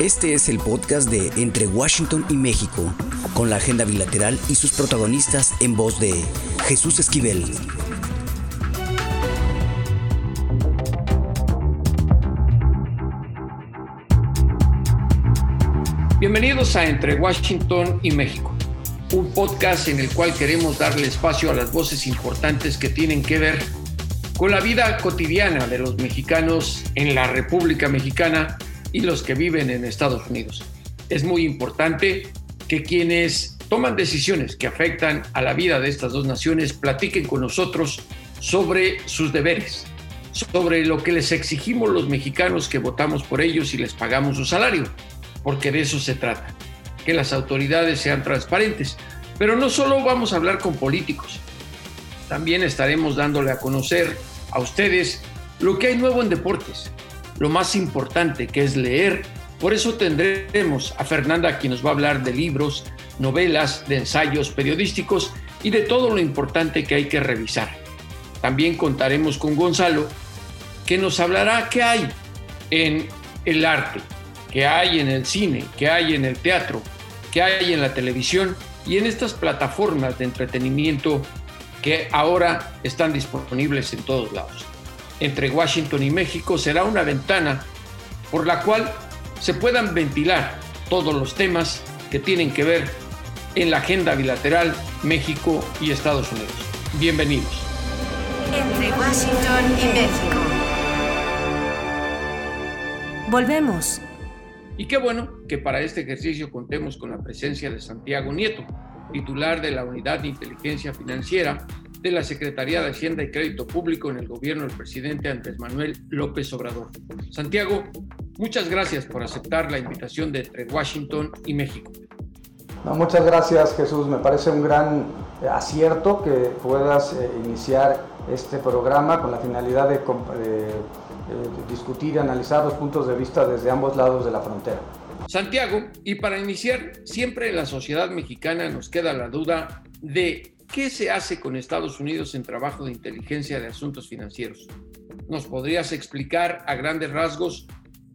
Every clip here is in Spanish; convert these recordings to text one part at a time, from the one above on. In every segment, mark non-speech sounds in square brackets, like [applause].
Este es el podcast de Entre Washington y México, con la agenda bilateral y sus protagonistas en voz de Jesús Esquivel. Bienvenidos a Entre Washington y México, un podcast en el cual queremos darle espacio a las voces importantes que tienen que ver con la vida cotidiana de los mexicanos en la República Mexicana y los que viven en Estados Unidos. Es muy importante que quienes toman decisiones que afectan a la vida de estas dos naciones platiquen con nosotros sobre sus deberes, sobre lo que les exigimos los mexicanos que votamos por ellos y les pagamos su salario, porque de eso se trata, que las autoridades sean transparentes. Pero no solo vamos a hablar con políticos, también estaremos dándole a conocer a ustedes lo que hay nuevo en deportes, lo más importante que es leer. Por eso tendremos a Fernanda quien nos va a hablar de libros, novelas, de ensayos periodísticos y de todo lo importante que hay que revisar. También contaremos con Gonzalo que nos hablará qué hay en el arte, qué hay en el cine, qué hay en el teatro, qué hay en la televisión y en estas plataformas de entretenimiento que ahora están disponibles en todos lados entre Washington y México será una ventana por la cual se puedan ventilar todos los temas que tienen que ver en la agenda bilateral México y Estados Unidos. Bienvenidos. Entre Washington y México. Volvemos. Y qué bueno que para este ejercicio contemos con la presencia de Santiago Nieto, titular de la Unidad de Inteligencia Financiera de la Secretaría de Hacienda y Crédito Público en el gobierno del presidente Andrés Manuel López Obrador. Santiago, muchas gracias por aceptar la invitación de entre Washington y México. muchas gracias Jesús, me parece un gran eh, acierto que puedas eh, iniciar este programa con la finalidad de, de discutir y analizar los puntos de vista desde ambos lados de la frontera. Santiago, y para iniciar, siempre en la sociedad mexicana nos queda la duda de ¿Qué se hace con Estados Unidos en trabajo de inteligencia de asuntos financieros? ¿Nos podrías explicar a grandes rasgos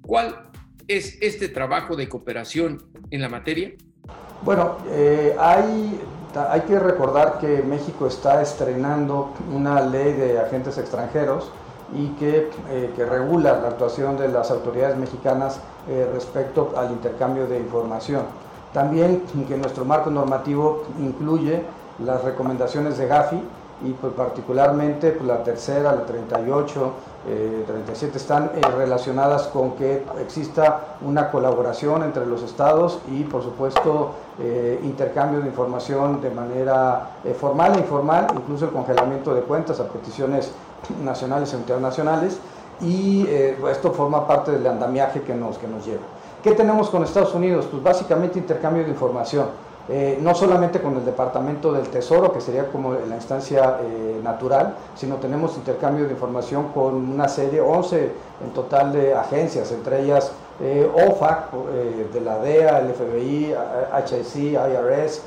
cuál es este trabajo de cooperación en la materia? Bueno, eh, hay, hay que recordar que México está estrenando una ley de agentes extranjeros y que, eh, que regula la actuación de las autoridades mexicanas eh, respecto al intercambio de información. También que nuestro marco normativo incluye las recomendaciones de Gafi y pues particularmente pues, la tercera, la 38, 37 eh, están eh, relacionadas con que exista una colaboración entre los estados y por supuesto eh, intercambio de información de manera formal e informal, incluso el congelamiento de cuentas a peticiones nacionales e internacionales y esto forma parte del andamiaje que nos, que nos lleva. ¿Qué tenemos con Estados Unidos? Pues básicamente intercambio de información eh, no solamente con el Departamento del Tesoro, que sería como la instancia eh, natural, sino tenemos intercambio de información con una serie, 11 en total de agencias, entre ellas eh, OFAC, de la DEA, el FBI, HIC, IRS,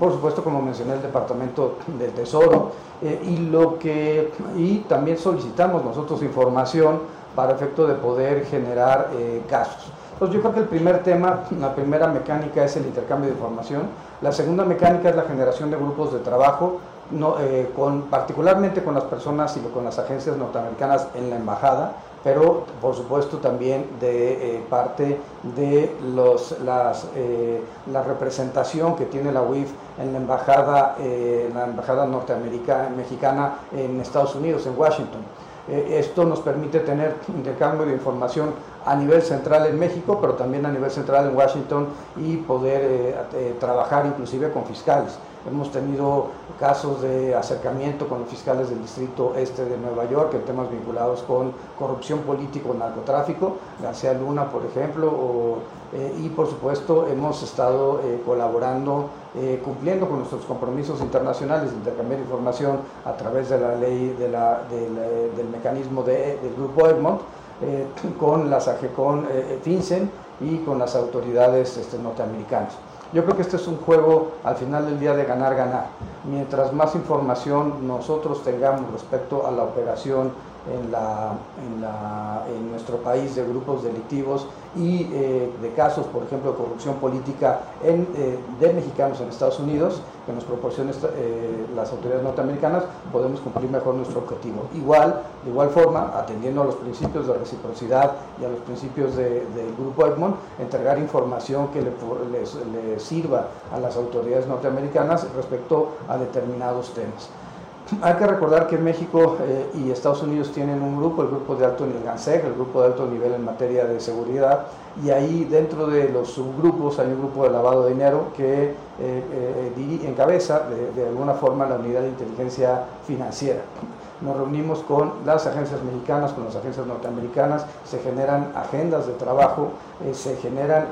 por supuesto, como mencioné, el Departamento del Tesoro, y, lo que, y también solicitamos nosotros información para efecto de poder generar casos. Entonces yo creo que el primer tema, la primera mecánica es el intercambio de información, la segunda mecánica es la generación de grupos de trabajo, eh, con, particularmente con las personas y con las agencias norteamericanas en la embajada, pero por supuesto también de eh, parte de los, eh, la representación que tiene la UIF en la embajada, la embajada norteamericana mexicana en Estados Unidos, en Washington. Esto nos permite tener intercambio de información a nivel central en México, pero también a nivel central en Washington y poder eh, eh, trabajar inclusive con fiscales. Hemos tenido casos de acercamiento con los fiscales del Distrito Este de Nueva York en temas vinculados con corrupción política o narcotráfico, García Luna, por ejemplo, eh, y por supuesto hemos estado colaborando, cumpliendo con nuestros compromisos internacionales de intercambiar información a través de la ley del mecanismo del Grupo Egmont eh, [clears throat] con las con eh, eh, FinCEN y con las autoridades este, norteamericanas. Yo creo que este es un juego al final del día de ganar-ganar. Mientras más información nosotros tengamos respecto a la operación en, la, en, nuestro país de grupos delictivos y eh, de casos, por ejemplo, de corrupción política en, eh, de mexicanos en Estados Unidos, que nos proporcionen eh, las autoridades norteamericanas, podemos cumplir mejor nuestro objetivo. Igual, de igual forma, atendiendo a los principios de reciprocidad y a los principios del Grupo Egmont, entregar información que le, les, sirva a las autoridades norteamericanas respecto a determinados temas. Hay que recordar que México eh, y Estados Unidos tienen un grupo, el grupo de alto nivel GANSEC, el grupo de alto nivel en materia de seguridad, y ahí dentro de los subgrupos hay un grupo de lavado de dinero que eh, eh, encabeza de, alguna forma la unidad de inteligencia financiera. Nos reunimos con las agencias mexicanas, con las agencias norteamericanas, se generan agendas de trabajo, se generan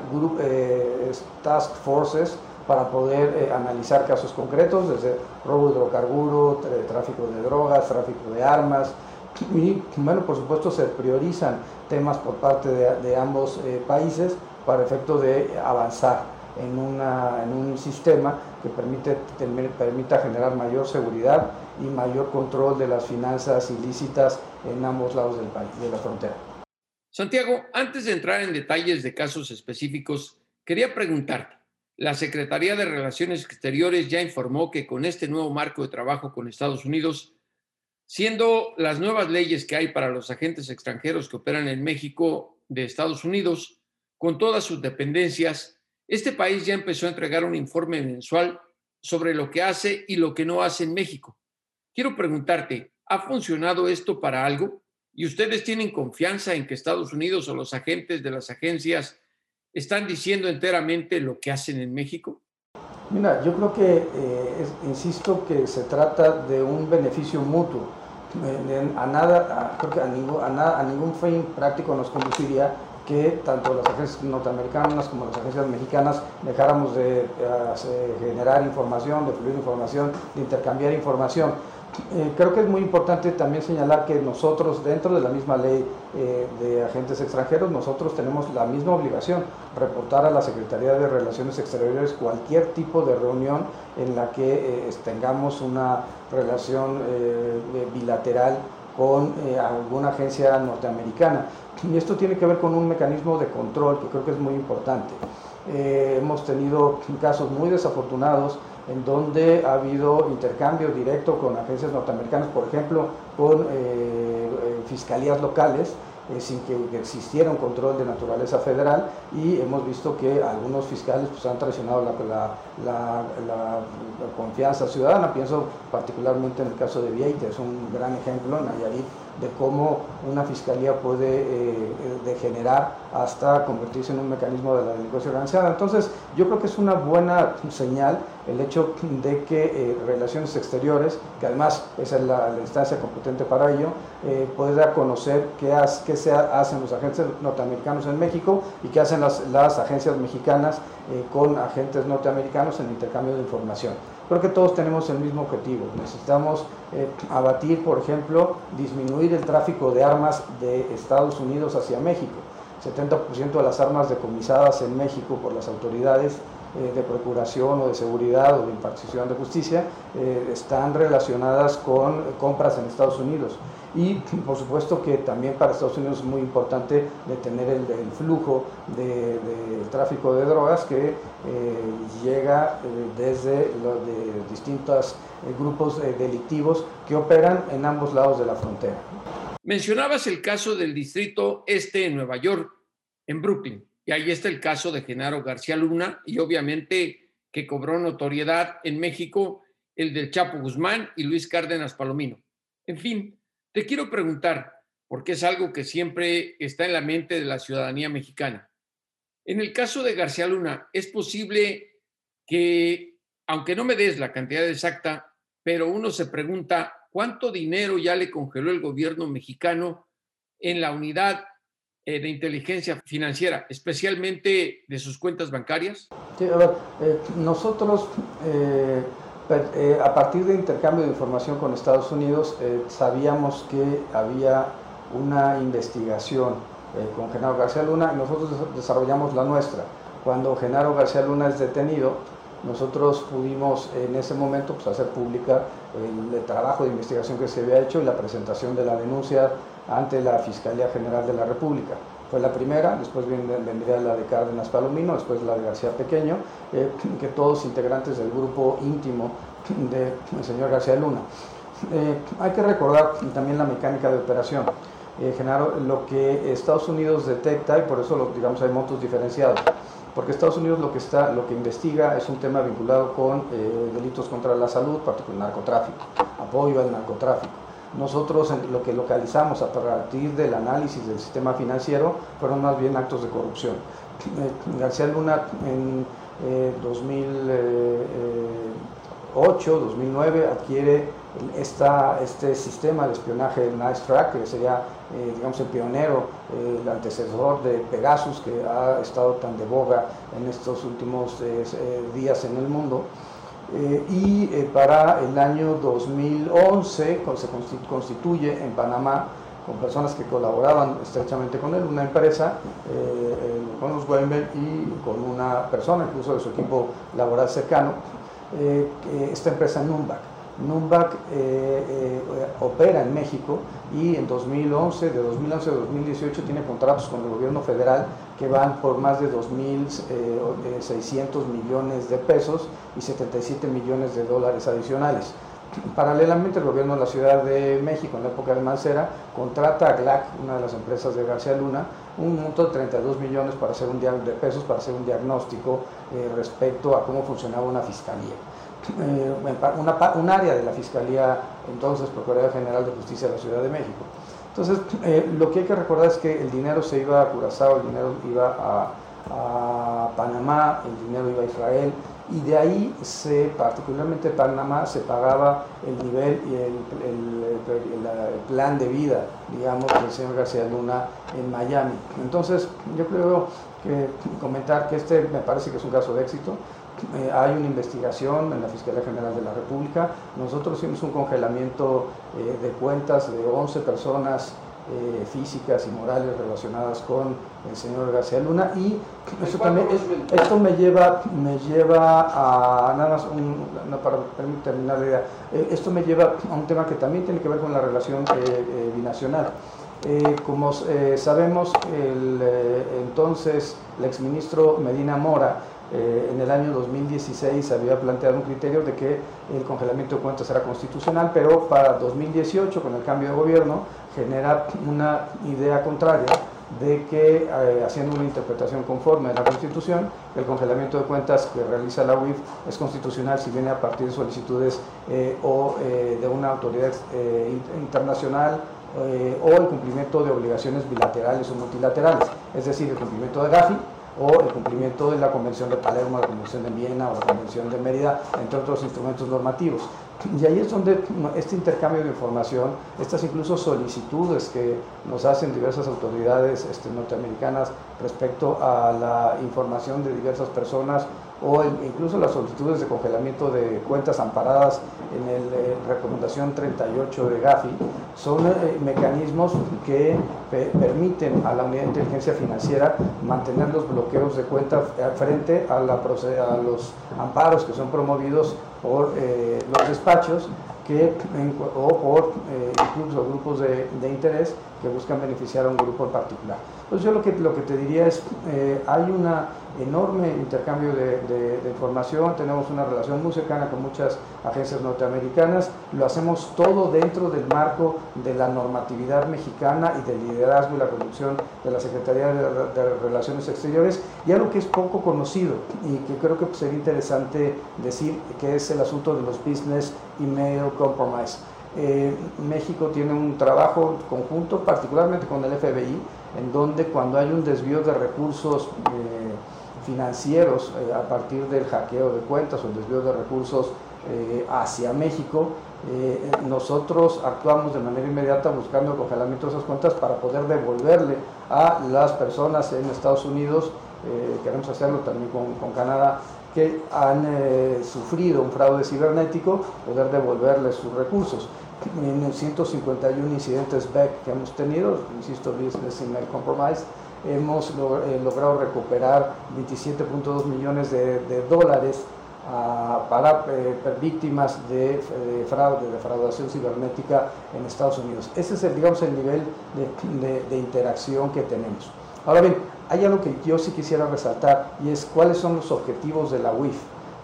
task forces, para poder eh, analizar casos concretos, desde robo de hidrocarburo, tráfico de drogas, tráfico de armas. Y bueno, por supuesto se priorizan temas por parte de, ambos eh, países para efecto de avanzar en, una, en un sistema que permite, permita generar mayor seguridad y mayor control de las finanzas ilícitas en ambos lados del país, de la frontera. Santiago, antes de entrar en detalles de casos específicos, quería preguntarte, la Secretaría de Relaciones Exteriores ya informó que con este nuevo marco de trabajo con Estados Unidos, siendo las nuevas leyes que hay para los agentes extranjeros que operan en México de Estados Unidos, con todas sus dependencias, este país ya empezó a entregar un informe mensual sobre lo que hace y lo que no hace en México. Quiero preguntarte, ¿ha funcionado esto para algo? ¿Y ustedes tienen confianza en que Estados Unidos o los agentes de las agencias están diciendo enteramente lo que hacen en México? Mira, yo creo que, eh, insisto, que se trata de un beneficio mutuo. Eh, a nada, creo que a ningún, a, ningún fin práctico nos conduciría que tanto las agencias norteamericanas como las agencias mexicanas dejáramos de eh, generar información, de fluir información, de intercambiar información. Eh, creo que es muy importante también señalar que nosotros, dentro de la misma ley eh, de agentes extranjeros, nosotros tenemos la misma obligación, reportar a la Secretaría de Relaciones Exteriores cualquier tipo de reunión en la que eh, tengamos una relación bilateral con alguna agencia norteamericana. Y esto tiene que ver con un mecanismo de control que creo que es muy importante. hemos tenido casos muy desafortunados en donde ha habido intercambio directo con agencias norteamericanas, por ejemplo, con eh, eh, fiscalías locales, eh, sin que, existiera un control de naturaleza federal y hemos visto que algunos fiscales pues, han traicionado la, confianza ciudadana. Pienso particularmente en el caso de Vieite, es un gran ejemplo en Nayarit de cómo una fiscalía puede degenerar hasta convertirse en un mecanismo de la delincuencia organizada. Entonces, yo creo que es una buena señal el hecho de que eh, Relaciones Exteriores, que además es la, instancia competente para ello, eh, pueda conocer qué, qué se hacen los agentes norteamericanos en México y qué hacen las, las agencias mexicanas con agentes norteamericanos en intercambio de información. Creo que todos tenemos el mismo objetivo. Necesitamos eh, abatir, por ejemplo, disminuir el tráfico de armas de Estados Unidos hacia México. 70% de las armas decomisadas en México por las autoridades eh, de procuración o de seguridad o de impartición de justicia eh, están relacionadas con compras en Estados Unidos. Y por supuesto que también para Estados Unidos es muy importante detener el, flujo de, tráfico de drogas que eh, llega desde distintos grupos delictivos que operan en ambos lados de la frontera. Mencionabas el caso del distrito este en Nueva York, en Brooklyn, y ahí está el caso de Genaro García Luna y obviamente que cobró notoriedad en México el del Chapo Guzmán y Luis Cárdenas Palomino. En fin, te quiero preguntar, porque es algo que siempre está en la mente de la ciudadanía mexicana. En el caso de García Luna, ¿es posible que, aunque no me des la cantidad exacta, pero uno se pregunta cuánto dinero ya le congeló el gobierno mexicano en la unidad de inteligencia financiera, especialmente de sus cuentas bancarias? Sí, a ver, eh, nosotros eh, eh, a partir de intercambio de información con Estados Unidos, eh, sabíamos que había una investigación eh, con Genaro García Luna y nosotros desarrollamos la nuestra. Cuando Genaro García Luna es detenido, nosotros pudimos en ese momento pues, hacer pública el, trabajo de investigación que se había hecho y la presentación de la denuncia ante la Fiscalía General de la República. Fue la primera, después vendría la de Cárdenas Palomino, después la de García Pequeño, eh, que todos integrantes del grupo íntimo del señor García Luna. Eh, hay que recordar también la mecánica de operación. Eh, Genaro, lo que Estados Unidos detecta, y por eso digamos hay montos diferenciados, porque Estados Unidos lo que, está, lo que investiga es un tema vinculado con delitos contra la salud, particularmente narcotráfico, apoyo al narcotráfico. Nosotros lo que localizamos a partir del análisis del sistema financiero fueron más bien actos de corrupción. García Luna en 2008, 2009 adquiere esta, este sistema de espionaje Nice Track, que sería eh, digamos, el pionero, eh, el antecesor de Pegasus, que ha estado tan de boga en estos últimos eh, días en el mundo. Y para el año 2011 se constituye en Panamá con personas que colaboraban estrechamente con él, una empresa, con los Weinberg y con una persona, incluso de su equipo laboral cercano, esta empresa Numbac. Numbac eh, eh, opera en México y en 2011, de 2011 a 2018 tiene contratos con el gobierno federal que van por más de 2.600 eh, millones de pesos y 77 millones de dólares adicionales. Paralelamente, el gobierno de la Ciudad de México, en la época de Mancera, contrata a GLAC, una de las empresas de García Luna, un monto de 32 millones para hacer un de pesos para hacer un diagnóstico respecto a cómo funcionaba una fiscalía. Eh, una, un área de la Fiscalía, entonces Procuraduría General de Justicia de la Ciudad de México. Entonces, eh, lo que hay que recordar es que el dinero se iba a Curazao, el dinero iba a, Panamá, el dinero iba a Israel, y de ahí, se, particularmente Panamá, se pagaba el nivel y el, plan de vida, digamos, del señor García Luna en Miami. Entonces, yo creo que comentar que este me parece que es un caso de éxito, eh, hay una investigación en la Fiscalía General de la República. Nosotros hicimos un congelamiento eh, de cuentas de 11 personas eh, físicas y morales relacionadas con el señor García Luna y también, esto me lleva, me lleva a, nada más, para terminar la idea, esto me lleva a un tema que también tiene que ver con la relación binacional. como sabemos, el entonces el exministro Medina Mora eh, en el año 2016 había planteado un criterio de que el congelamiento de cuentas era constitucional, pero para 2018, con el cambio de gobierno, genera una idea contraria de que, eh, haciendo una interpretación conforme a la Constitución, el congelamiento de cuentas que realiza la UIF es constitucional si viene a partir de solicitudes eh, o de una autoridad internacional o el cumplimiento de obligaciones bilaterales o multilaterales, es decir, el cumplimiento de Gafi, o el cumplimiento de la Convención de Palermo, la Convención de Viena o la Convención de Mérida, entre otros instrumentos normativos. Y ahí es donde este intercambio de información, estas incluso solicitudes que nos hacen diversas autoridades este, norteamericanas respecto a la información de diversas personas o incluso las solicitudes de congelamiento de cuentas amparadas en la eh, recomendación 38 de Gafi, son eh, mecanismos que permiten a la unidad de inteligencia financiera mantener los bloqueos de cuentas frente a, la, a los amparos que son promovidos por eh, los despachos que, o por incluso grupos de, de interés que buscan beneficiar a un grupo en particular. Pues yo lo que, lo que te diría es, eh, hay un enorme intercambio de, información, tenemos una relación muy cercana con muchas agencias norteamericanas, lo hacemos todo dentro del marco de la normatividad mexicana y del liderazgo y la conducción de la Secretaría de, Relaciones Exteriores, y algo que es poco conocido y que creo que sería interesante decir, que es el asunto de los Business Email Compromise. Eh, México tiene un trabajo conjunto, particularmente con el FBI, en donde cuando hay un desvío de recursos eh, financieros eh, a partir del hackeo de cuentas o el desvío de recursos eh, hacia México, nosotros actuamos de manera inmediata buscando el congelamiento de esas cuentas para poder devolverle a las personas en Estados Unidos, queremos hacerlo también con, con Canadá, que han sufrido un fraude cibernético, poder devolverles sus recursos. En 151 incidentes BEC que hemos tenido, insisto, Business Email Compromise, hemos eh, logrado recuperar 27.2 millones de, dólares para víctimas de, fraude, de defraudación cibernética en Estados Unidos. Ese es el, digamos, el nivel de, de interacción que tenemos. Ahora bien, hay algo que yo sí quisiera resaltar y es cuáles son los objetivos de la UIF.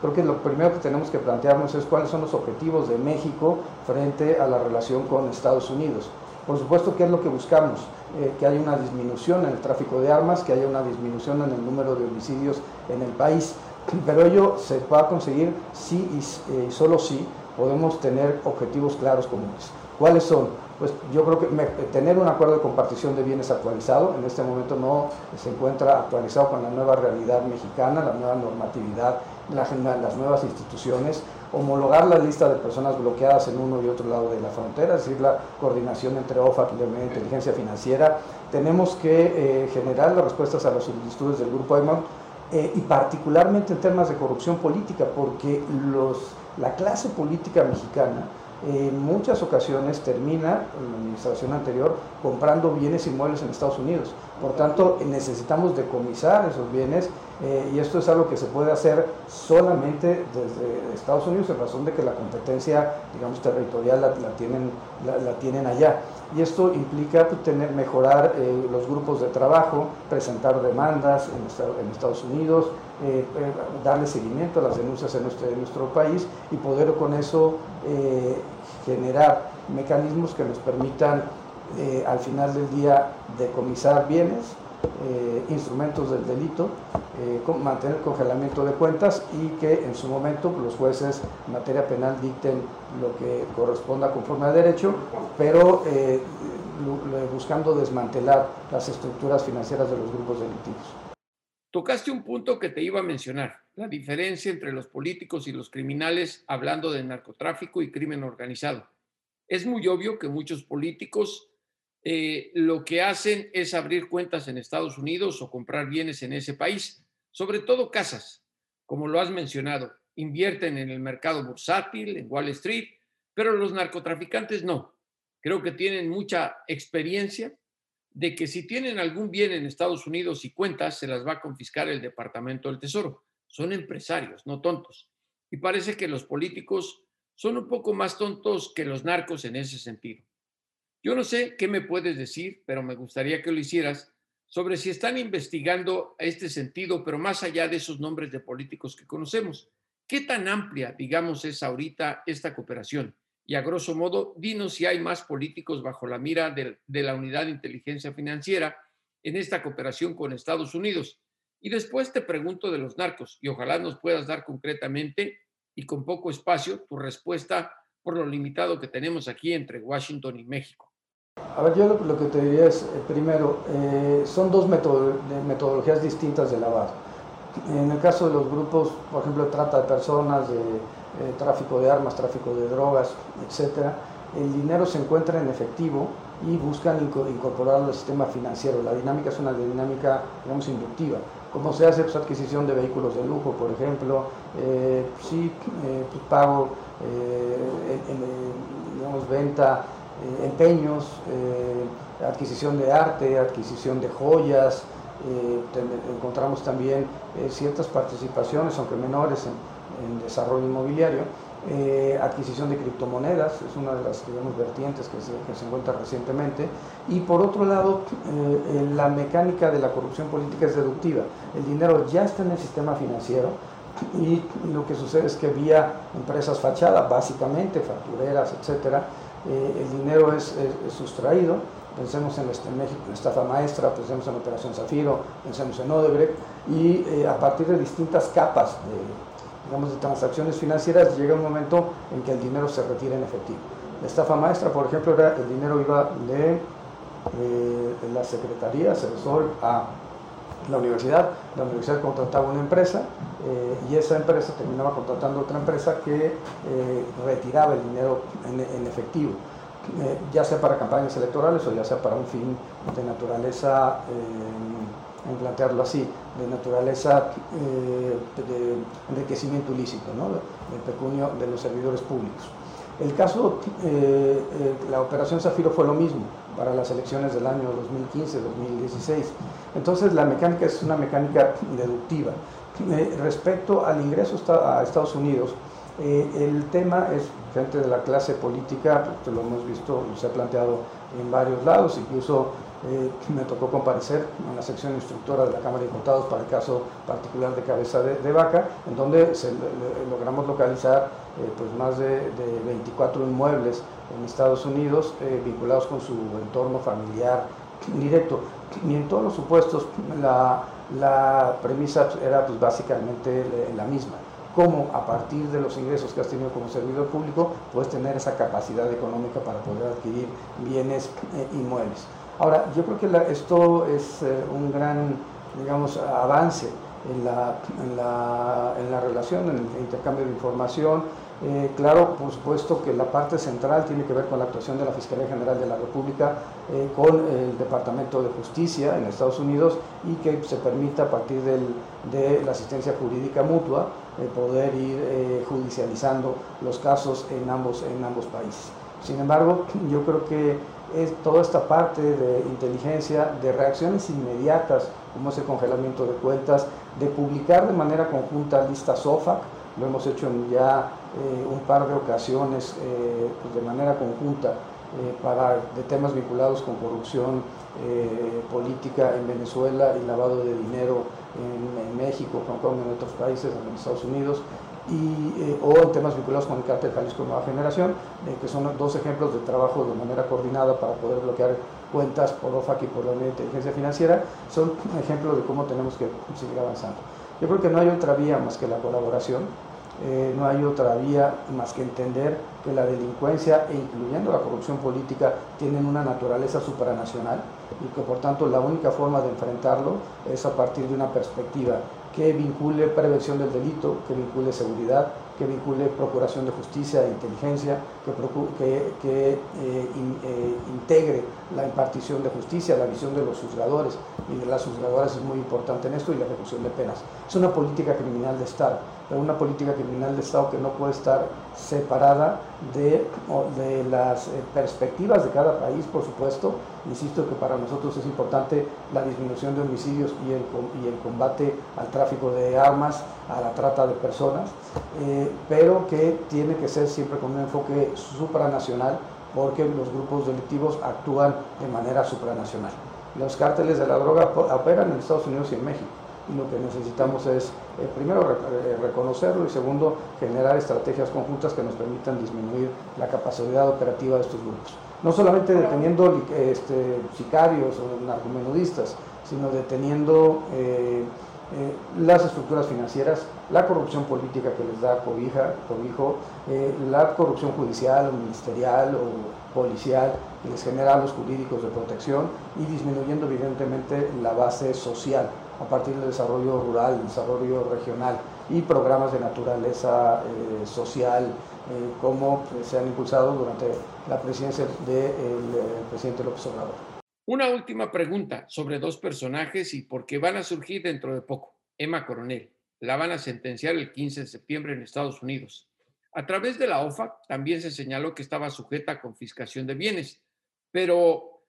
Creo que lo primero que tenemos que plantearnos es cuáles son los objetivos de México frente a la relación con Estados Unidos. Por supuesto, ¿qué es lo que buscamos? Eh, que haya una disminución en el tráfico de armas, que haya una disminución en el número de homicidios en el país, [laughs] pero ello se va a conseguir si y eh, solo si podemos tener objetivos claros comunes. ¿Cuáles son? Pues yo creo que tener un acuerdo de compartición de bienes actualizado, en este momento no se encuentra actualizado con la nueva realidad mexicana, la nueva normatividad, las nuevas instituciones, homologar la lista de personas bloqueadas en uno y otro lado de la frontera, es decir, la coordinación entre OFAC y la inteligencia financiera. Tenemos que eh, generar las respuestas a las solicitudes del Grupo EMON eh, y particularmente en temas de corrupción política, porque los, la clase política mexicana en muchas ocasiones termina, la administración anterior, comprando bienes inmuebles en Estados Unidos. Por tanto, necesitamos decomisar esos bienes eh, y esto es algo que se puede hacer solamente desde Estados Unidos en razón de que la competencia, digamos, territorial la, tienen, la, tienen allá. Y esto implica tener, mejorar eh, los grupos de trabajo, presentar demandas en Estados Unidos, eh, darle seguimiento a las denuncias en nuestro, país y poder con eso generar mecanismos que nos permitan al final del día decomisar bienes, eh, instrumentos del delito, eh, mantener el congelamiento de cuentas y que en su momento los jueces en materia penal dicten lo que corresponda conforme a derecho, pero eh, buscando desmantelar las estructuras financieras de los grupos delictivos. Tocaste un punto que te iba a mencionar, la diferencia entre los políticos y los criminales hablando de narcotráfico y crimen organizado. Es muy obvio que muchos políticos eh, lo que hacen es abrir cuentas en Estados Unidos o comprar bienes en ese país, sobre todo casas, como lo has mencionado. Invierten en el mercado bursátil, en Wall Street, pero los narcotraficantes no. Creo que tienen mucha experiencia de que si tienen algún bien en Estados Unidos y cuentas, se las va a confiscar el Departamento del Tesoro. Son empresarios, no tontos. Y parece que los políticos son un poco más tontos que los narcos en ese sentido. Yo no sé qué me puedes decir, pero me gustaría que lo hicieras sobre si están investigando este sentido, pero más allá de esos nombres de políticos que conocemos. ¿Qué tan amplia, digamos, es ahorita esta cooperación? Y a grosso modo, dinos si hay más políticos bajo la mira de, de la Unidad de Inteligencia Financiera en esta cooperación con Estados Unidos. Y después te pregunto de los narcos y ojalá nos puedas dar concretamente y con poco espacio tu respuesta por lo limitado que tenemos aquí entre Washington y México. A ver, yo lo, que te diría es, eh, primero, eh, son dos metodologías distintas de lavado. En el caso de los grupos, por ejemplo, trata de personas, de eh, tráfico de armas, tráfico de drogas, etc., el dinero se encuentra en efectivo y buscan incorporarlo al sistema financiero. La dinámica es una dinámica, digamos, inductiva. Como se hace pues, adquisición de vehículos de lujo, por ejemplo, sí, pues, pago, digamos, venta eh, empeños, eh, adquisición de arte, adquisición de joyas, eh, encontramos también ciertas participaciones, aunque menores, en, desarrollo inmobiliario, adquisición de criptomonedas, es una de las vertientes que se, que se encuentra recientemente, y por otro lado, la mecánica de la corrupción política es deductiva, el dinero ya está en el sistema financiero, y lo que sucede es que vía empresas fachadas, básicamente, factureras, etcétera, eh, el dinero es, sustraído, pensemos en, este, en maestra, pensemos en Operación Zafiro, pensemos en Odebrecht, y eh, a partir de distintas capas de, digamos, de transacciones financieras llega un momento en que el dinero se retira en efectivo. La estafa maestra, por ejemplo, era el dinero iba de, eh, la Secretaría, Cedesol, a la universidad, la universidad contrataba una empresa eh, y esa empresa terminaba contratando otra empresa que eh, retiraba el dinero en, efectivo, ya sea para campañas electorales o ya sea para un fin de naturaleza, en plantearlo así, de naturaleza de enriquecimiento ilícito, ¿no? del pecunio de los servidores públicos. El caso, la operación Zafiro fue lo mismo para las elecciones del año 2015-2016 entonces la mecánica es una mecánica deductiva. respecto al ingreso a Estados Unidos, el tema es gente de la clase política, pues, lo hemos visto, se ha planteado en varios lados, incluso eh, me tocó comparecer en la sección instructora de la Cámara de Diputados para el caso particular de Cabeza de, Vaca, en donde logramos localizar eh, pues más de, 24 inmuebles en Estados Unidos eh, vinculados con su entorno familiar directo. Y en todos los supuestos la, la premisa era pues, básicamente la misma cómo a partir de los ingresos que has tenido como servidor público puedes tener esa capacidad económica para poder adquirir bienes inmuebles. Ahora, yo creo que esto es eh, un gran, digamos, avance en la, en la, en la relación, en el intercambio de información. Eh, claro, por supuesto que la parte central tiene que ver con la actuación de la Fiscalía General de la República eh, con el Departamento de Justicia en Estados Unidos y que se permita a partir del, de la asistencia jurídica mutua poder ir judicializando los casos en ambos, en ambos países. Sin embargo, yo creo que es toda esta parte de inteligencia, de reacciones inmediatas, como es el congelamiento de cuentas, de publicar de manera conjunta listas OFAC, lo hemos hecho en ya eh, un par de ocasiones eh, pues de manera conjunta eh, para, de temas vinculados con corrupción política en Venezuela y lavado de dinero en, en México, Hong Kong, en otros países, en Estados Unidos, y, eh, o en temas vinculados con el cártel Jalisco Nueva Generación, eh, que son dos ejemplos de trabajo de manera coordinada para poder bloquear cuentas por OFAC y por la de Inteligencia Financiera, son un ejemplo de cómo tenemos que seguir avanzando. Yo creo que no hay otra vía más que la colaboración, eh, no hay otra vía más que entender que la delincuencia, e incluyendo la corrupción política, tienen una naturaleza supranacional y que por tanto la única forma de enfrentarlo es a partir de una perspectiva que vincule prevención del delito, que vincule seguridad, que vincule procuración de justicia e inteligencia, que, eh, eh, integre la impartición de justicia, la visión de los juzgadores y de las juzgadoras es muy importante en esto y la ejecución de penas. Es una política criminal de Estado, una política criminal de Estado que no puede estar separada de, las eh, perspectivas de cada país, por supuesto. Insisto que para nosotros es importante la disminución de homicidios y el, combate al tráfico de armas, a la trata de personas, eh, pero que tiene que ser siempre con un enfoque supranacional porque los grupos delictivos actúan de manera supranacional. Los cárteles de la droga operan en Estados Unidos y en México lo que necesitamos es, eh, primero, eh, reconocerlo y segundo, generar estrategias conjuntas que nos permitan disminuir la capacidad operativa de estos grupos. No solamente deteniendo este, sicarios o narcomenudistas, sino deteniendo eh, las estructuras financieras, la corrupción política que les da cobija, cobijo, la corrupción judicial o ministerial o policial que les genera los jurídicos de protección y disminuyendo evidentemente la base social a partir del desarrollo rural, desarrollo regional y programas de naturaleza eh, social eh, como se han impulsado durante la presidencia del eh, presidente López Obrador. Una última pregunta sobre dos personajes y por qué van a surgir dentro de poco. Emma Coronel, la van a sentenciar el 15 de septiembre en Estados Unidos. A través de la OFAC también se señaló que estaba sujeta a confiscación de bienes, pero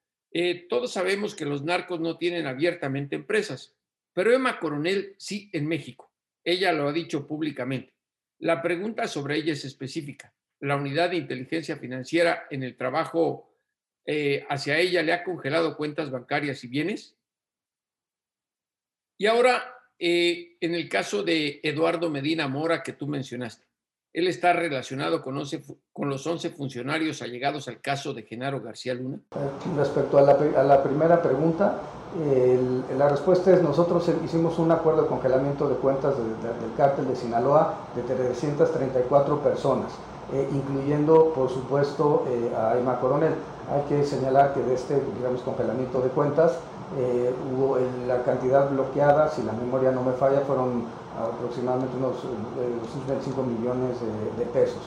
todos sabemos que los narcos no tienen abiertamente empresas. Pero Emma Coronel sí en México. Ella lo ha dicho públicamente. La pregunta sobre ella es específica. La unidad de inteligencia financiera en el trabajo eh, hacia ella le ha congelado cuentas bancarias y bienes. Y ahora, eh, en el caso de Eduardo Medina Mora que tú mencionaste, él está relacionado con, con los 11 funcionarios allegados al caso de Genaro García Luna. Respecto a la, a la primera pregunta, la respuesta es nosotros hicimos un acuerdo de congelamiento de cuentas del cártel de Sinaloa de 334 personas, eh, incluyendo por supuesto eh, a Emma Coronel. Hay que señalar que de este digamos, congelamiento de cuentas eh, hubo la cantidad bloqueada, si la memoria no me falla, fueron aproximadamente unos 25 millones de, pesos.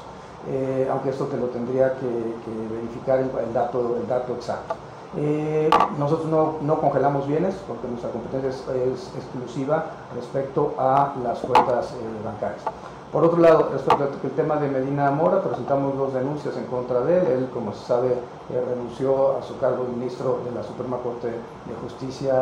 aunque esto te lo tendría que, verificar el, dato, el dato exacto. Eh, nosotros no, congelamos bienes porque nuestra competencia es, exclusiva respecto a las cuentas eh, bancarias. Por otro lado, respecto al tema de Medina Mora, presentamos dos denuncias en contra de él. Él, como se sabe, eh, renunció a su cargo de ministro de la Suprema Corte de Justicia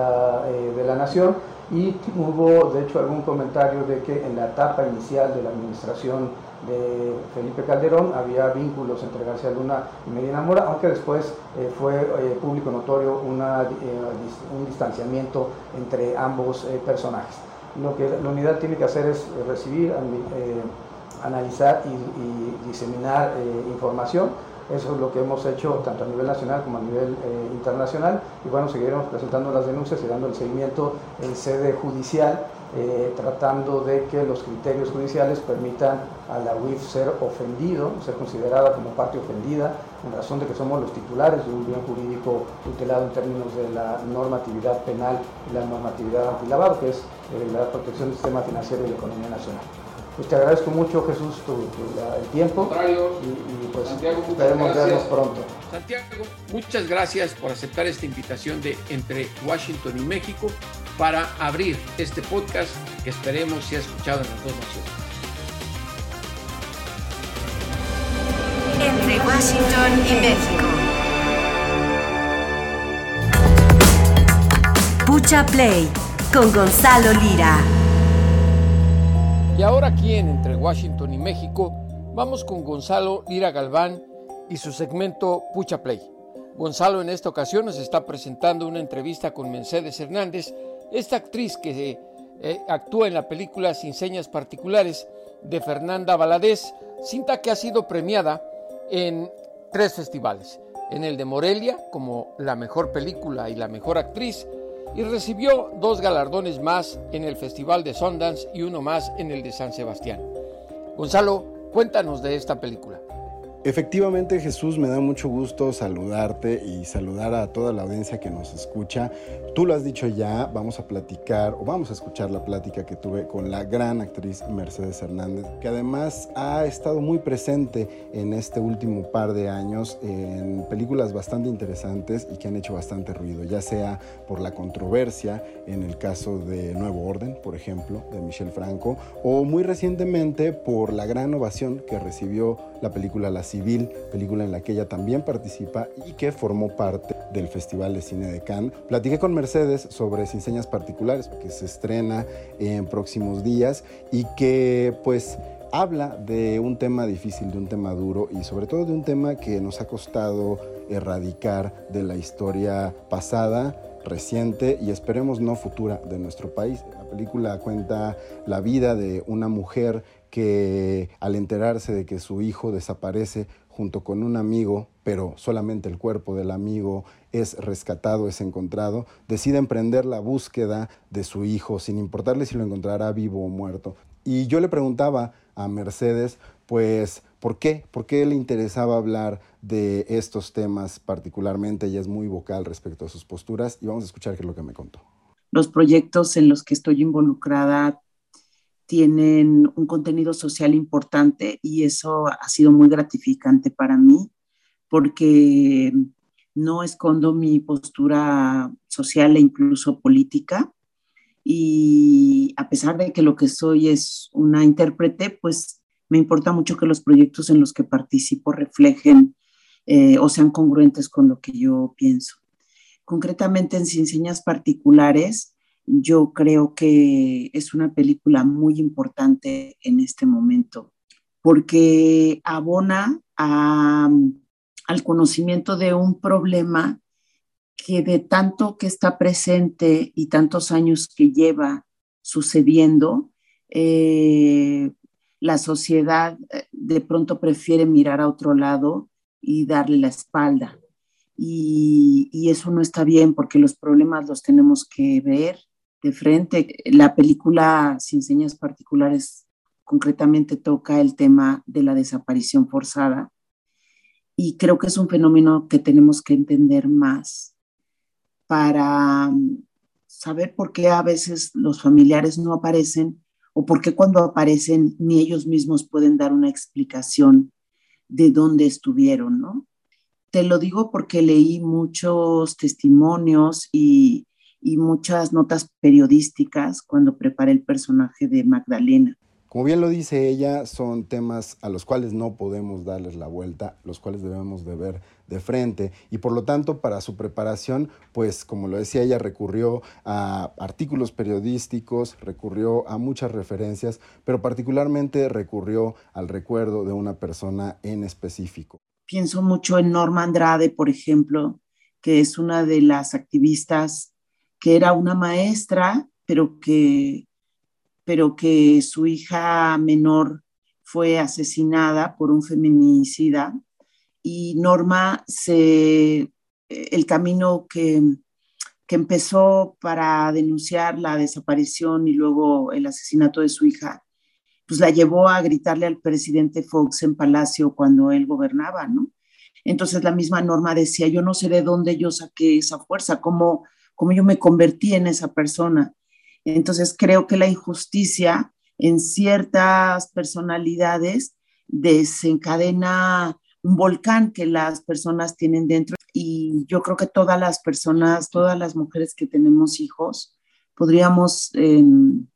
de la Nación y hubo de hecho algún comentario de que en la etapa inicial de la administración de Felipe Calderón había vínculos entre García Luna y Medina Mora, aunque después eh, fue eh, público notorio una, un distanciamiento entre ambos personajes. Lo que la unidad tiene que hacer es recibir, analizar y, y diseminar información eso es lo que hemos hecho tanto a nivel nacional como a nivel eh, internacional y bueno, seguiremos presentando las denuncias y dando el seguimiento en sede judicial, eh, tratando de que los criterios judiciales permitan a la UIF ser ofendido, ser considerada como parte ofendida, en razón de que somos los titulares de un bien jurídico tutelado en términos de la normatividad penal y la normatividad antilavado, que es eh, la protección del sistema financiero y la economía nacional. Pues te agradezco mucho, Jesús, tu, el tiempo. Y, pues Santiago, esperemos vernos pronto. Santiago, muchas gracias por aceptar esta invitación de entre Washington y México para abrir este podcast que esperemos sea escuchado en las dos naciones. Entre Washington y México. Pucha Play con Gonzalo Lira. Y ahora aquí en Entre Washington y México vamos con Gonzalo Lira Galván y su segmento Pucha Play. Gonzalo en esta ocasión nos está presentando una entrevista con Mercedes Hernández, esta actriz que eh, actúa en la película Sin Señas Particulares de Fernanda Valadez, cinta que ha sido premiada en tres festivales, en el de Morelia como la mejor película y la mejor actriz, y recibió dos galardones más en el Festival de Sundance y uno más en el de San Sebastián. Gonzalo, cuéntanos de esta película. Efectivamente, Jesús, me da mucho gusto saludarte y saludar a toda la audiencia que nos escucha. Tú lo has dicho ya, vamos a platicar o vamos a escuchar la plática que tuve con la gran actriz Mercedes Hernández, que además ha estado muy presente en este último par de años en películas bastante interesantes y que han hecho bastante ruido, ya sea por la controversia en el caso de Nuevo Orden, por ejemplo, de Michel Franco, o muy recientemente por la gran ovación que recibió la película La Civil, película en la que ella también participa y que formó parte del Festival de Cine de Cannes. Platiqué con Mercedes sobre Sin Señas Particulares, que se estrena en próximos días y que pues habla de un tema difícil, de un tema duro y sobre todo de un tema que nos ha costado erradicar de la historia pasada, reciente y esperemos no futura de nuestro país. La película cuenta la vida de una mujer que al enterarse de que su hijo desaparece junto con un amigo, pero solamente el cuerpo del amigo es rescatado, es encontrado, decide emprender la búsqueda de su hijo sin importarle si lo encontrará vivo o muerto. Y yo le preguntaba a Mercedes, pues, ¿por qué? ¿Por qué le interesaba hablar de estos temas particularmente? Ella es muy vocal respecto a sus posturas y vamos a escuchar qué es lo que me contó. Los proyectos en los que estoy involucrada tienen un contenido social importante y eso ha sido muy gratificante para mí porque no escondo mi postura social e incluso política y a pesar de que lo que soy es una intérprete, pues me importa mucho que los proyectos en los que participo reflejen eh, o sean congruentes con lo que yo pienso. Concretamente en Sin Señas Particulares, yo creo que es una película muy importante en este momento porque abona al conocimiento de un problema que de tanto que está presente y tantos años que lleva sucediendo, eh, la sociedad eh, de pronto prefiere mirar a otro lado y darle la espalda. Y, eso no está bien porque los problemas los tenemos que ver de frente. La película Sin Señas Particulares concretamente toca el tema de la desaparición forzada y creo que es un fenómeno que tenemos que entender más para mm, saber por qué a veces los familiares no aparecen o por qué cuando aparecen ni ellos mismos pueden dar una explicación de dónde estuvieron, ¿no? Te lo digo porque leí muchos testimonios y, y muchas notas periodísticas cuando preparé el personaje de Magdalena. Como bien lo dice ella, son temas a los cuales no podemos darles la vuelta, los cuales debemos de ver de frente y por lo tanto para su preparación, pues como lo decía ella, recurrió a artículos periodísticos, recurrió a muchas referencias, pero particularmente recurrió al recuerdo de una persona en específico. Pienso mucho en Norma Andrade, por ejemplo, que es una de las activistas que era una maestra, pero que pero que su hija menor fue asesinada por un feminicida y Norma se, el camino que, que empezó para denunciar la desaparición y luego el asesinato de su hija, pues la llevó a gritarle al presidente Fox en Palacio cuando él gobernaba, ¿no? Entonces la misma Norma decía, yo no sé de dónde yo saqué esa fuerza, cómo, cómo yo me convertí en esa persona. Entonces creo que la injusticia en ciertas personalidades desencadena un volcán que las personas tienen dentro y yo creo que todas las personas, todas las mujeres que tenemos hijos, podríamos, em,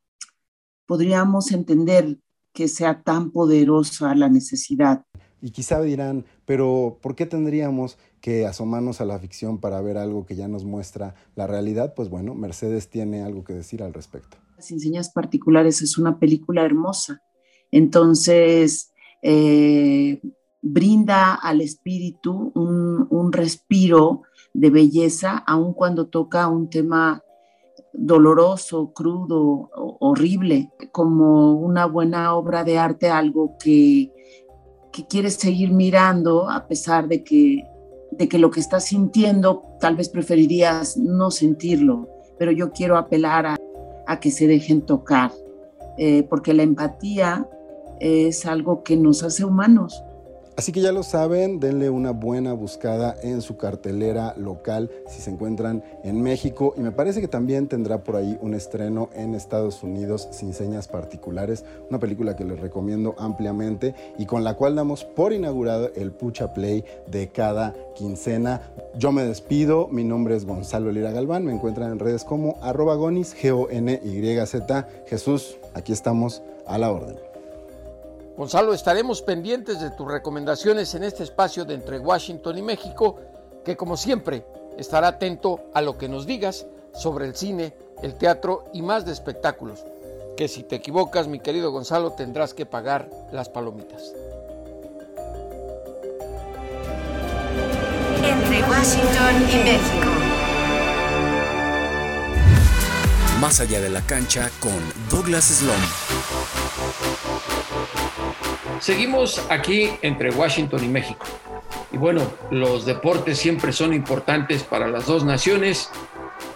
podríamos entender que sea tan poderosa la necesidad. Y quizá dirán, pero ¿por qué tendríamos que asomarnos a la ficción para ver algo que ya nos muestra la realidad, pues bueno, Mercedes tiene algo que decir al respecto. Las Enseñas Particulares es una película hermosa, entonces eh, brinda al espíritu un, un respiro de belleza, aun cuando toca un tema doloroso, crudo, horrible, como una buena obra de arte, algo que, que quieres seguir mirando a pesar de que de que lo que estás sintiendo tal vez preferirías no sentirlo, pero yo quiero apelar a, que se dejen tocar, eh, porque la empatía es algo que nos hace humanos. Así que ya lo saben, denle una buena buscada en su cartelera local si se encuentran en México y me parece que también tendrá por ahí un estreno en Estados Unidos sin señas particulares, una película que les recomiendo ampliamente y con la cual damos por inaugurado el Pucha Play de cada quincena. Yo me despido, mi nombre es Gonzalo Lira Galván, me encuentran en redes como arroba gonis, G-O-N-Y-Z. Jesús, aquí estamos a la orden. Gonzalo, estaremos pendientes de tus recomendaciones en este espacio de entre Washington y México, que como siempre estará atento a lo que nos digas sobre el cine, el teatro y más de espectáculos, que si te equivocas, mi querido Gonzalo, tendrás que pagar las palomitas. Entre Washington y México. Más allá de la cancha con Douglas Slom. Seguimos aquí entre Washington y México. Y bueno, los deportes siempre son importantes para las dos naciones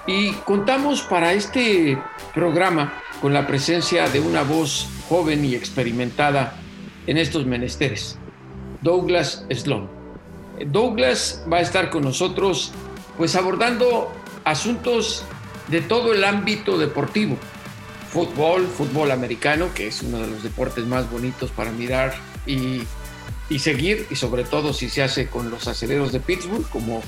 y contamos para este programa con la presencia de una voz joven y experimentada en estos menesteres, Douglas Sloan. Douglas va a estar con nosotros pues abordando asuntos de todo el ámbito deportivo, fútbol, fútbol americano, que es uno de los deportes más bonitos para mirar y, seguir, y sobre todo si se hace con los aceleros de Pittsburgh, como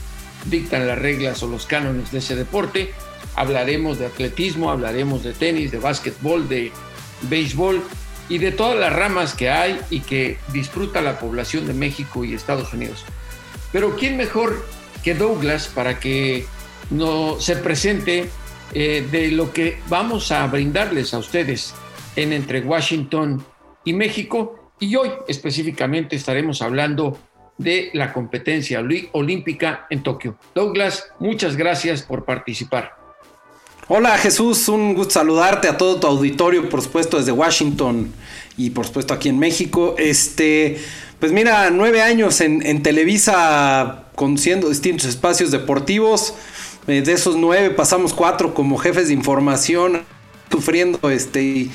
dictan las reglas o los cánones de ese deporte. Hablaremos de atletismo, hablaremos de tenis, de básquetbol, de béisbol y de todas las ramas que hay y que disfruta la población de México y Estados Unidos. Pero ¿quién mejor que Douglas para que no se presente eh, de lo que vamos a brindarles a ustedes en Entre Washington y México. Y hoy específicamente estaremos hablando de la competencia olímpica en Tokio. Douglas, muchas gracias por participar. Hola Jesús, un gusto saludarte a todo tu auditorio, por supuesto desde Washington y por supuesto aquí en México. Este, pues mira, nueve años en, en Televisa conduciendo distintos espacios deportivos. Eh, de esos nueve pasamos cuatro como jefes de información, sufriendo este,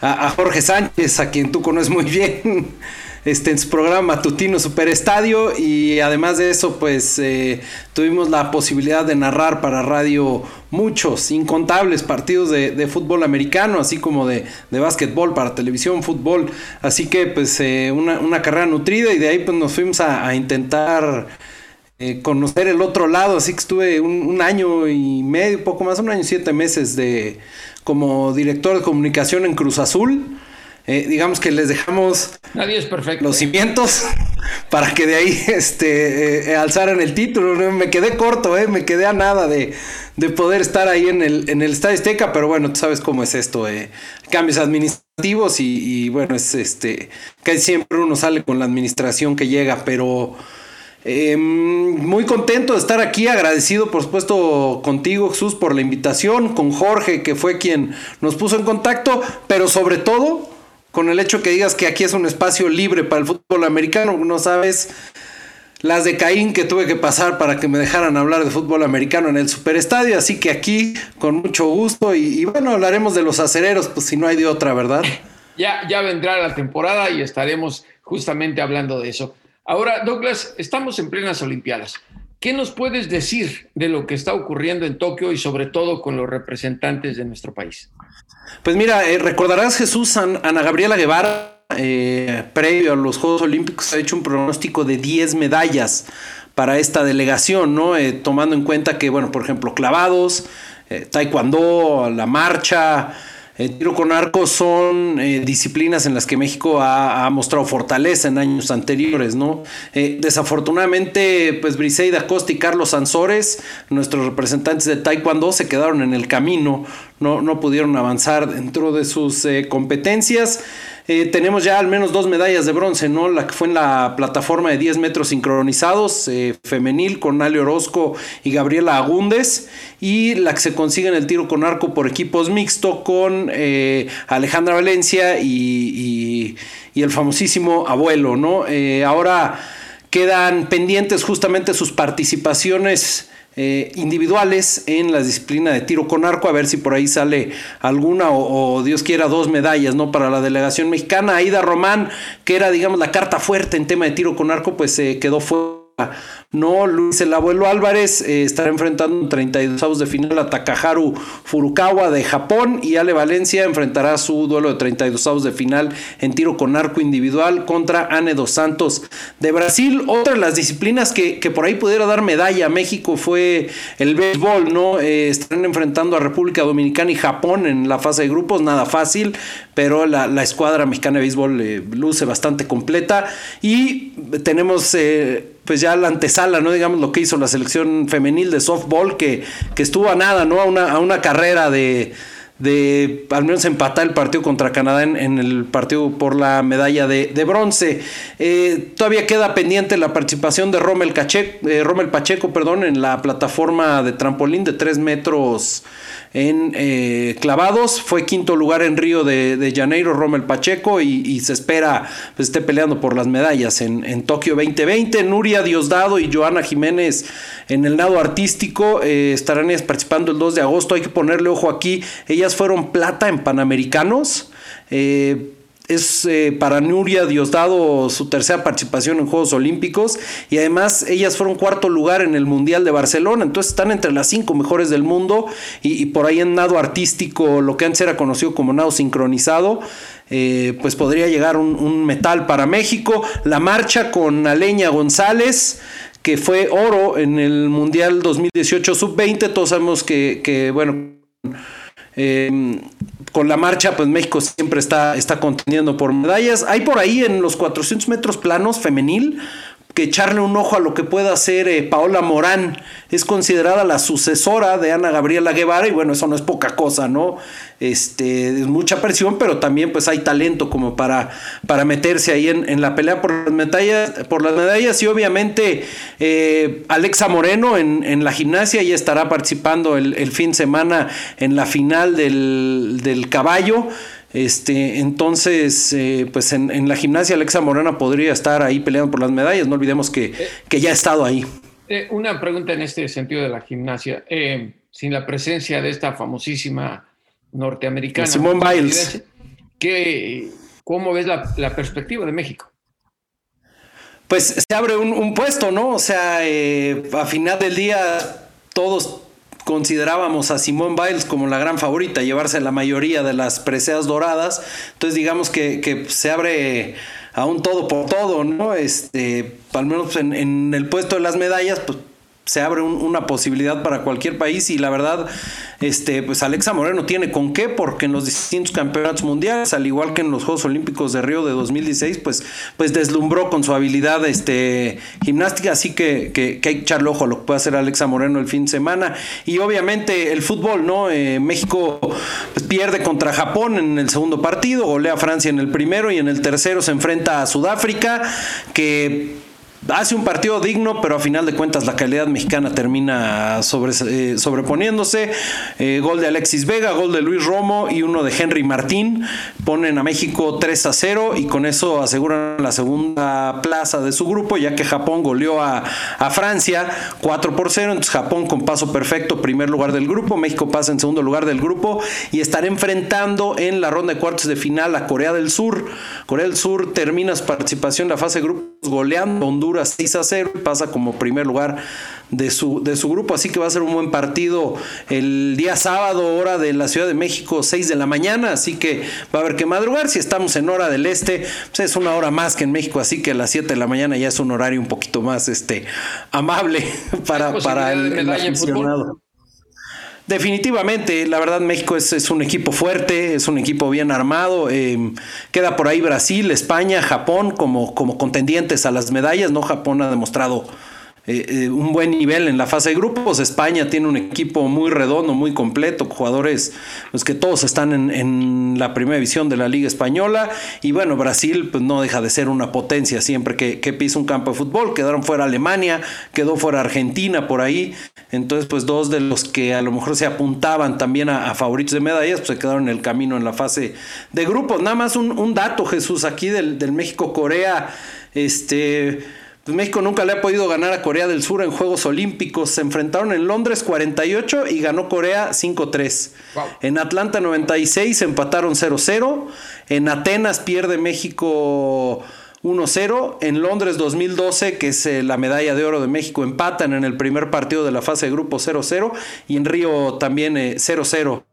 a, Jorge Sánchez, a quien tú conoces muy bien. [laughs] Este, en su programa Tutino Superestadio y además de eso pues eh, tuvimos la posibilidad de narrar para radio muchos, incontables partidos de, fútbol americano, así como de, de básquetbol para televisión, fútbol, así que pues eh, una, carrera nutrida y de ahí pues nos fuimos a intentar eh, conocer el otro lado, así que estuve un, año y medio, poco más, un año y siete meses de como director de comunicación en Cruz Azul. eh, digamos que les dejamos Nadie es perfecto. los cimientos [laughs] para que de ahí este, eh, alzaran el título. Me quedé corto, eh, me quedé a nada de, de poder estar ahí en el, en el Estadio Azteca, pero bueno, tú sabes cómo es esto, eh, cambios administrativos y, y, bueno, es este, casi siempre uno sale con la administración que llega, pero eh, muy contento de estar aquí, agradecido por supuesto contigo Jesús por la invitación, con Jorge que fue quien nos puso en contacto, pero sobre todo con el hecho que digas que aquí es un espacio libre para el fútbol americano, no sabes las de Caín que tuve que pasar para que me dejaran hablar de fútbol americano en el superestadio, así que aquí con mucho gusto y, y bueno, hablaremos de los acereros, pues si no hay de otra, ¿verdad? Ya, ya vendrá la temporada y estaremos justamente hablando de eso. Ahora, Douglas, estamos en plenas Olimpiadas. ¿Qué nos puedes decir de lo que está ocurriendo en Tokio y sobre todo con los representantes de nuestro país? Pues mira, eh, recordarás Jesús, Ana Gabriela Guevara, eh, previo a los Juegos Olímpicos, ha hecho un pronóstico de 10 medallas para esta delegación, ¿no? Eh, tomando en cuenta que, bueno, por ejemplo, clavados, eh, taekwondo, la marcha, tiro con arco son eh, disciplinas en las que México ha, mostrado fortaleza en años anteriores, ¿no? Eh, desafortunadamente, pues Briseida Costa y Carlos Sansores, nuestros representantes de Taekwondo, se quedaron en el camino, no, no pudieron avanzar dentro de sus eh, competencias. Eh, tenemos ya al menos dos medallas de bronce, ¿no? La que fue en la plataforma de 10 metros sincronizados, eh, femenil, con Ale Orozco y Gabriela Agúndez, y la que se consigue en el tiro con arco por equipos mixto con eh, Alejandra Valencia y, y, y, el famosísimo abuelo, ¿no? ahora quedan pendientes justamente sus participaciones eh, individuales en la disciplina de tiro con arco, a ver si por ahí sale alguna o, Dios quiera dos medallas, ¿no? Para la delegación mexicana. Aida Román, que era, digamos, la carta fuerte en tema de tiro con arco, pues se eh, quedó fuera. No, Luis el abuelo Álvarez eh, estará enfrentando en 32 de final a Takaharu Furukawa de Japón y Ale Valencia enfrentará su duelo de 32 de final en tiro con arco individual contra Ane dos Santos de Brasil. Otra de las disciplinas que, que por ahí pudiera dar medalla a México fue el béisbol, ¿no? Eh, estarán enfrentando a República Dominicana y Japón en la fase de grupos, nada fácil, pero la, la escuadra mexicana de béisbol eh, luce bastante completa y tenemos pues ya la antesala, ¿no? Digamos lo que hizo la selección femenil de softball, que, que estuvo a nada, ¿no? A una, a una carrera de, de al menos empatar el partido contra Canadá en, en el partido por la medalla de, de bronce. Eh, todavía queda pendiente la participación de Rommel, eh, Pacheco perdón, en la plataforma de trampolín de 3 metros en eh, clavados. Fue quinto lugar en Río de, de Janeiro, Rommel Pacheco, y, y se espera pues, esté peleando por las medallas en, en, Tokio 2020. Nuria Diosdado y Joana Jiménez en el nado artístico eh, estarán participando el 2 de agosto. Hay que ponerle ojo aquí. Ellas fueron plata en Panamericanos. Eh, es eh, para Nuria Diosdado su tercera participación en Juegos Olímpicos y además ellas fueron cuarto lugar en el Mundial de Barcelona, entonces están entre las cinco mejores del mundo y, por ahí en nado artístico, lo que antes era conocido como nado sincronizado, eh, pues podría llegar un, metal para México. La marcha con Aleña González, que fue oro en el Mundial 2018 sub-20, todos sabemos que bueno... Eh, con la marcha, pues México siempre está, está por medallas. Hay por ahí en los 400 metros planos femenil que echarle un ojo a lo que pueda hacer eh, Paola Morán. Es considerada la sucesora de Ana Gabriela Guevara y bueno, eso no es poca cosa, ¿no? Este, es mucha presión, pero también pues hay talento como para, para meterse ahí en, en la pelea por las medallas, por las medallas y obviamente eh, Alexa Moreno en, en, la gimnasia ya estará participando el, el, fin de semana en la final del, del caballo. Este, entonces, eh, pues en, en, la gimnasia Alexa Morena podría estar ahí peleando por las medallas. No olvidemos que, que ya ha estado ahí. Eh, una pregunta en este sentido de la gimnasia. Eh, sin la presencia de esta famosísima norteamericana. Simone Biles. ¿qué, ¿Cómo ves la, la, perspectiva de México? Pues se abre un, un puesto, ¿no? O sea, a final del día todos considerábamos a Simone Biles como la gran favorita, llevarse la mayoría de las preseas doradas. Entonces, digamos que, que se abre a un todo por todo, ¿no? Este, al menos en, en, el puesto de las medallas, pues se abre una posibilidad para cualquier país y la verdad, este, pues Alexa Moreno tiene con qué, porque en los distintos campeonatos mundiales, al igual que en los Juegos Olímpicos de Río de 2016, pues, pues deslumbró con su habilidad este, gimnástica, así que, que, hay que echarle ojo a lo que puede hacer Alexa Moreno el fin de semana. Y obviamente el fútbol, ¿no? Eh, México pues, pierde contra Japón en el segundo partido, golea a Francia en el primero y en el tercero se enfrenta a Sudáfrica, que hace un partido digno, pero a final de cuentas la calidad mexicana termina eh, sobreponiéndose. Eh, gol de Alexis Vega, gol de Luis Romo y uno de Henry Martín. Ponen a México 3 a 0 y con eso aseguran la segunda plaza de su grupo, ya que Japón goleó a, a Francia 4 por 0. Entonces Japón con paso perfecto, primer lugar del grupo. México pasa en segundo lugar del grupo y estará enfrentando en la ronda de cuartos de final a Corea del Sur. Corea del Sur termina su participación en la fase de grupos goleando a Honduras 6 a 0 y pasa como primer lugar de su, de su grupo. Así que va a ser un buen partido el día sábado, hora de la Ciudad de México, 6 de la mañana. Así que va a haber que madrugar. Si estamos en hora del este, pues es una hora más que en México. Así que a las 7 de la mañana ya es un horario un poquito más este, amable [laughs] para, para el, el aficionado. Definitivamente, la verdad México es, un equipo fuerte, es un equipo bien armado. Eh, queda por ahí Brasil, España, Japón como, como contendientes a las medallas. No Japón ha demostrado eh, eh, un buen nivel en la fase de grupos. España tiene un equipo muy redondo, muy completo, jugadores pues, que todos están en, la primera división de la Liga Española. Y bueno, Brasil pues, no deja de ser una potencia siempre que, pisa un campo de fútbol. Quedaron fuera Alemania, quedó fuera Argentina por ahí. Entonces, pues dos de los que a lo mejor se apuntaban también a, favoritos de medallas, pues se quedaron en el camino en la fase de grupos. Nada más un, dato, Jesús, aquí del, del México-Corea. Este pues México nunca le ha podido ganar a Corea del Sur en Juegos Olímpicos. Se enfrentaron en Londres 48 y ganó Corea 5-3. En Atlanta 96 empataron 0-0. En Atenas pierde México 1-0. En Londres 2012, que es eh, la medalla de oro de México, empatan en el primer partido de la fase de grupo 0-0. Y en Río también 0-0. Eh,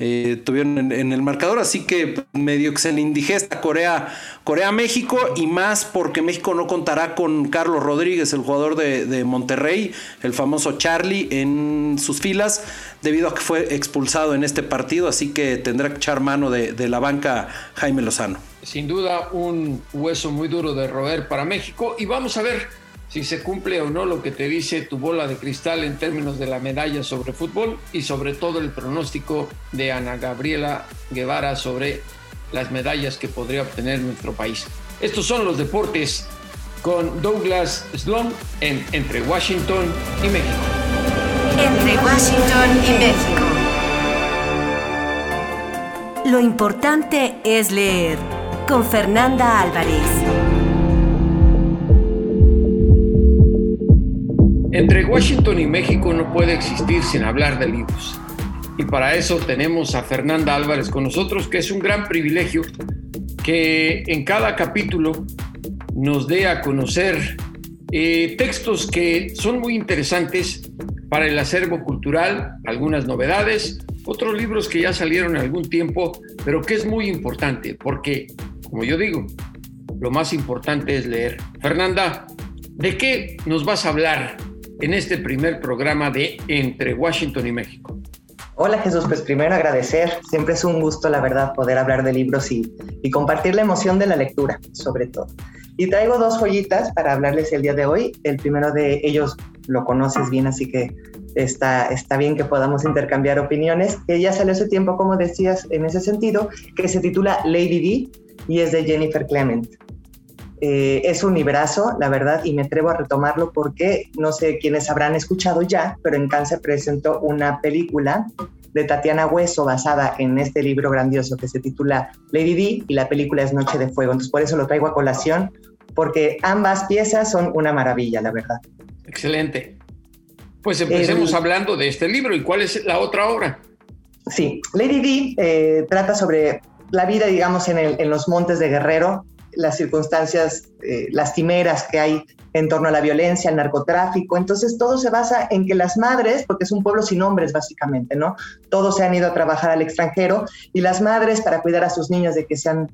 eh, tuvieron en, el marcador, así que medio que se le indigesta Corea, Corea México y más porque México no contará con Carlos Rodríguez, el jugador de, Monterrey, el famoso Charlie, en sus filas, debido a que fue expulsado en este partido, así que tendrá que echar mano de, de la banca Jaime Lozano. Sin duda un hueso muy duro de roer para México y vamos a ver si se cumple o no lo que te dice tu bola de cristal en términos de la medalla sobre fútbol y sobre todo el pronóstico de Ana Gabriela Guevara sobre las medallas que podría obtener nuestro país. Estos son los deportes con Douglas Sloan en Entre Washington y México. Entre Washington y México. Lo importante es leer con Fernanda Álvarez. Entre Washington y México no puede existir sin hablar de libros. Y para eso tenemos a Fernanda Álvarez con nosotros, que es un gran privilegio que en cada capítulo nos dé a conocer eh, textos que son muy interesantes para el acervo cultural, algunas novedades, otros libros que ya salieron algún tiempo, pero que es muy importante, porque, como yo digo, lo más importante es leer. Fernanda, ¿de qué nos vas a hablar en este primer programa de Entre Washington y México. Hola Jesús, pues primero agradecer, siempre es un gusto la verdad poder hablar de libros y, y compartir la emoción de la lectura, sobre todo. Y traigo dos joyitas para hablarles el día de hoy. El primero de ellos lo conoces bien, así que está, está bien que podamos intercambiar opiniones, que ya salió hace tiempo, como decías, en ese sentido, que se titula Lady D y es de Jennifer Clement. Eh, es un librazo, la verdad, y me atrevo a retomarlo porque no sé quiénes habrán escuchado ya, pero en Cáncer presentó una película de Tatiana Hueso basada en este libro grandioso que se titula Lady D y la película es Noche de Fuego. Entonces por eso lo traigo a colación, porque ambas piezas son una maravilla, la verdad. Excelente. Pues empecemos hablando de este libro. ¿Y cuál es la otra obra? Sí, Lady D eh, trata sobre la vida, digamos, en, en los montes de Guerrero, las circunstancias eh, lastimeras que hay en torno a la violencia, al narcotráfico. Entonces todo se basa en que las madres, porque es un pueblo sin hombres básicamente, ¿no? Todos se han ido a trabajar al extranjero y las madres para cuidar a sus niños de que sean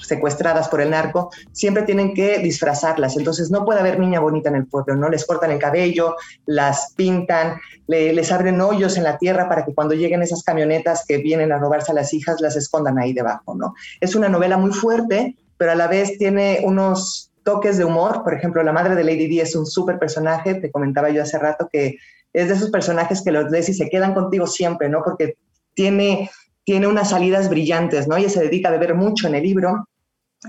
secuestradas por el narco, siempre tienen que disfrazarlas. Entonces no puede haber niña bonita en el pueblo, ¿no? Les cortan el cabello, las pintan, les abren hoyos en la tierra para que cuando lleguen esas camionetas que vienen a robarse a las hijas, las escondan ahí debajo, ¿no? Es una novela muy fuerte, pero a la vez tiene unos toques de humor. Por ejemplo, la madre de Lady Di es un súper personaje, te comentaba yo hace rato que es de esos personajes que los lees y se quedan contigo siempre, ¿no? Porque tiene, tiene unas salidas brillantes, ¿no? Ella se dedica a beber mucho en el libro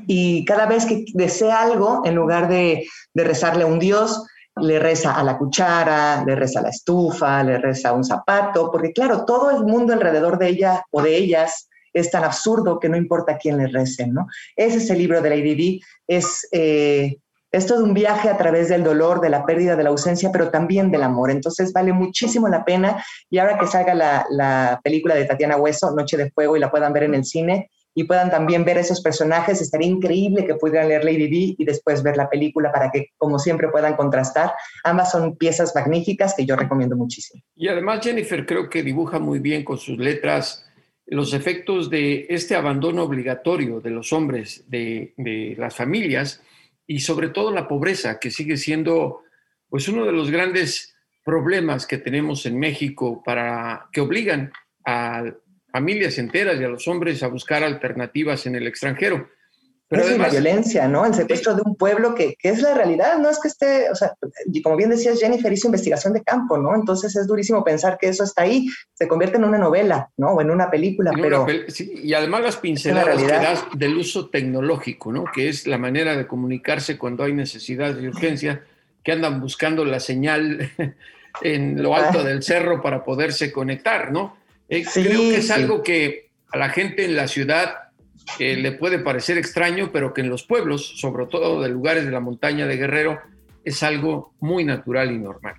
y cada vez que desea algo, en lugar de, de rezarle a un dios, le reza a la cuchara, le reza a la estufa, le reza a un zapato, porque claro, todo el mundo alrededor de ella o de ellas es tan absurdo que no importa quién le recen, ¿no? Ese es el libro de Lady Di, es, eh, es todo un viaje a través del dolor, de la pérdida, de la ausencia, pero también del amor. Entonces vale muchísimo la pena y ahora que salga la, la película de Tatiana Hueso, Noche de Fuego, y la puedan ver en el cine, y puedan también ver esos personajes. Estaría increíble que pudieran leer Lady Di y después ver la película para que, como siempre, puedan contrastar. Ambas son piezas magníficas que yo recomiendo muchísimo. Y además Jennifer creo que dibuja muy bien con sus letras los efectos de este abandono obligatorio de los hombres, de, las familias y sobre todo la pobreza, que sigue siendo pues uno de los grandes problemas que tenemos en México para que obligan a familias enteras y a los hombres a buscar alternativas en el extranjero. Pero es la violencia, ¿no? El secuestro de un pueblo que, que, es la realidad, no es que esté, o sea, como bien decías, Jennifer hizo investigación de campo, ¿no? Entonces es durísimo pensar que eso está ahí, se convierte en una novela, ¿no? O en una película, pero... sí, y además las pinceladas que das del uso tecnológico, ¿no? Que es la manera de comunicarse cuando hay necesidad y urgencia, que andan buscando la señal [laughs] en lo alto del cerro para poderse conectar, ¿no? Eh, creo que es algo que a la gente en la ciudad eh, le puede parecer extraño, pero que en los pueblos, sobre todo de lugares de la montaña de Guerrero, es algo muy natural y normal.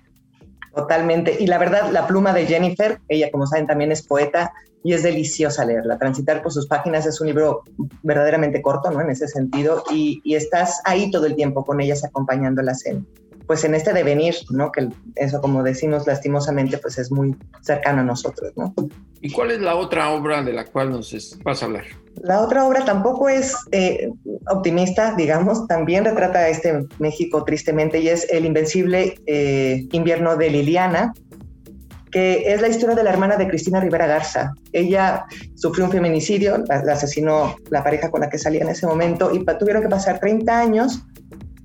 Totalmente. Y la verdad, la pluma de Jennifer, ella como saben también es poeta y es deliciosa leerla. Transitar por sus páginas es un libro verdaderamente corto, ¿no? En ese sentido, y, y estás ahí todo el tiempo con ellas acompañándolas en, pues en este devenir, ¿no? Que eso, como decimos lastimosamente, pues es muy cercano a nosotros, ¿no? ¿Y cuál es la otra obra de la cual nos vas a hablar? La otra obra tampoco es eh, optimista, digamos, también retrata a este México tristemente y es El Invencible eh, Invierno de Liliana, que es la historia de la hermana de Cristina Rivera Garza. Ella sufrió un feminicidio, la, la asesinó la pareja con la que salía en ese momento y tuvieron que pasar 30 años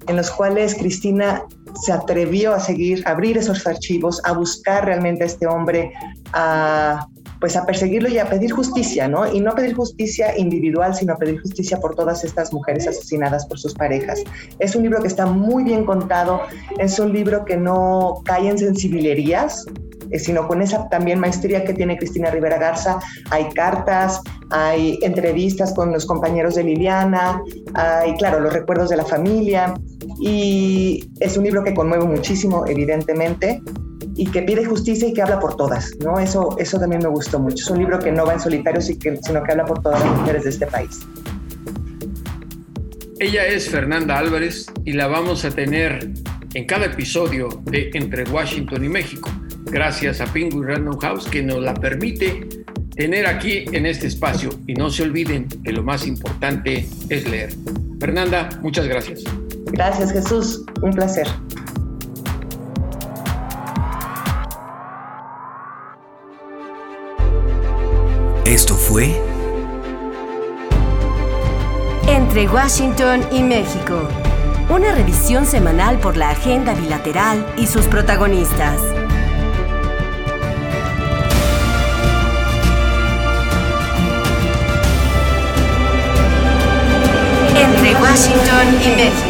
en los cuales Cristina se atrevió a seguir, a abrir esos archivos, a buscar realmente a este hombre, a pues a perseguirlo y a pedir justicia, ¿no? Y no pedir justicia individual, sino pedir justicia por todas estas mujeres asesinadas por sus parejas. Es un libro que está muy bien contado, es un libro que no cae en sensibilerías, sino con esa también maestría que tiene Cristina Rivera Garza. Hay cartas, hay entrevistas con los compañeros de Liliana, hay, claro, los recuerdos de la familia. Y es un libro que conmueve muchísimo, evidentemente, y que pide justicia y que habla por todas, ¿no? Eso, eso también me gustó mucho. Es un libro que no va en solitario, sino que habla por todas las mujeres de este país. Ella es Fernanda Álvarez y la vamos a tener en cada episodio de Entre Washington y México, gracias a Penguin Random House que nos la permite tener aquí en este espacio. Y no se olviden que lo más importante es leer. Fernanda, muchas gracias. Gracias Jesús, un placer. Esto fue Entre Washington y México, una revisión semanal por la agenda bilateral y sus protagonistas. Washington y México.